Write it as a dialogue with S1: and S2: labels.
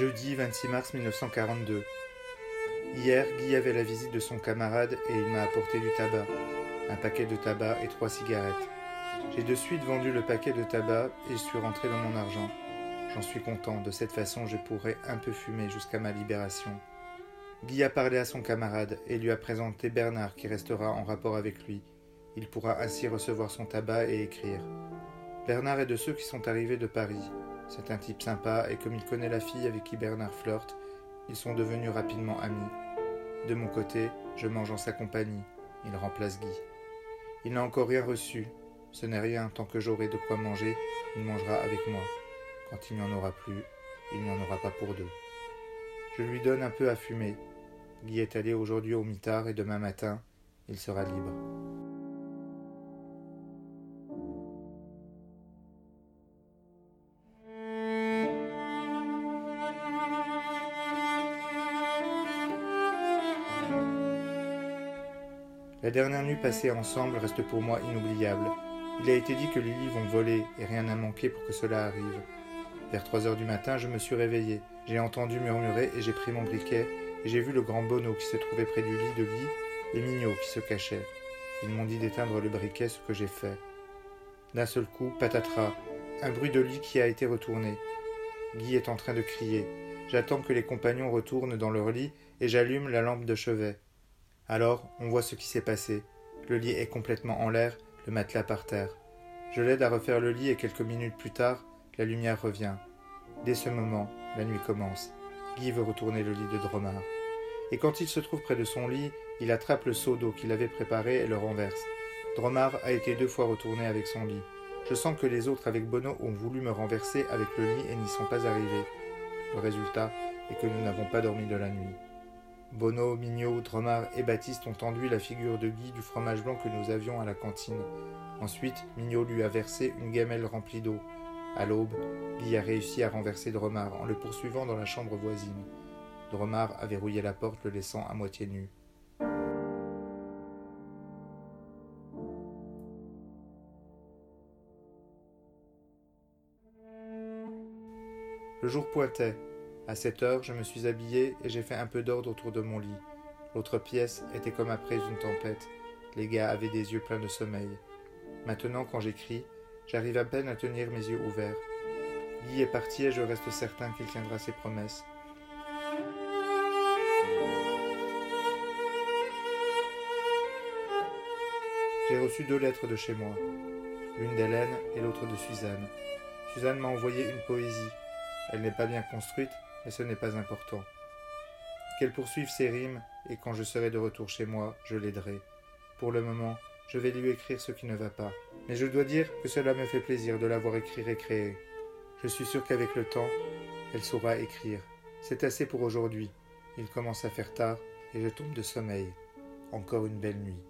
S1: Jeudi 26 mars 1942. Hier, Guy avait la visite de son camarade et il m'a apporté du tabac, un paquet de tabac et trois cigarettes. J'ai de suite vendu le paquet de tabac et je suis rentré dans mon argent. J'en suis content, de cette façon je pourrai un peu fumer jusqu'à ma libération. Guy a parlé à son camarade et lui a présenté Bernard qui restera en rapport avec lui. Il pourra ainsi recevoir son tabac et écrire. Bernard est de ceux qui sont arrivés de Paris. C'est un type sympa et comme il connaît la fille avec qui Bernard flirte, ils sont devenus rapidement amis. De mon côté, je mange en sa compagnie. Il remplace Guy. Il n'a encore rien reçu. Ce n'est rien, tant que j'aurai de quoi manger, il mangera avec moi. Quand il n'y en aura plus, il n'y en aura pas pour deux. Je lui donne un peu à fumer. Guy est allé aujourd'hui au mitard et demain matin, il sera libre. La dernière nuit passée ensemble reste pour moi inoubliable. Il a été dit que les lits vont voler et rien n'a manqué pour que cela arrive. Vers trois heures du matin, je me suis réveillé. J'ai entendu murmurer et j'ai pris mon briquet et j'ai vu le grand Bono qui se trouvait près du lit de Guy et Mignot qui se cachait. Ils m'ont dit d'éteindre le briquet, ce que j'ai fait. D'un seul coup, patatras, un bruit de lit qui a été retourné. Guy est en train de crier. J'attends que les compagnons retournent dans leur lit et j'allume la lampe de chevet. Alors, on voit ce qui s'est passé. Le lit est complètement en l'air, le matelas par terre. Je l'aide à refaire le lit et quelques minutes plus tard, la lumière revient. Dès ce moment, la nuit commence. Guy veut retourner le lit de Dromard. Et quand il se trouve près de son lit, il attrape le seau d'eau qu'il avait préparé et le renverse. Dromard a été deux fois retourné avec son lit. Je sens que les autres avec Bono ont voulu me renverser avec le lit et n'y sont pas arrivés. Le résultat est que nous n'avons pas dormi de la nuit. Bono, Mignot, Dromard et Baptiste ont enduit la figure de Guy du fromage blanc que nous avions à la cantine. Ensuite, Mignot lui a versé une gamelle remplie d'eau. À l'aube, Guy a réussi à renverser Dromard en le poursuivant dans la chambre voisine. Dromard a verrouillé la porte, le laissant à moitié nu. Le jour pointait. À cette heure, je me suis habillé et j'ai fait un peu d'ordre autour de mon lit. L'autre pièce était comme après une tempête. Les gars avaient des yeux pleins de sommeil. Maintenant, quand j'écris, j'arrive à peine à tenir mes yeux ouverts. Guy est parti et je reste certain qu'il tiendra ses promesses. J'ai reçu deux lettres de chez moi, l'une d'Hélène et l'autre de Suzanne. Suzanne m'a envoyé une poésie. Elle n'est pas bien construite, mais ce n'est pas important. Qu'elle poursuive ses rimes, et quand je serai de retour chez moi, je l'aiderai. Pour le moment, je vais lui écrire ce qui ne va pas. Mais je dois dire que cela me fait plaisir de l'avoir écrit et créé. Je suis sûr qu'avec le temps, elle saura écrire. C'est assez pour aujourd'hui. Il commence à faire tard et je tombe de sommeil. Encore une belle nuit.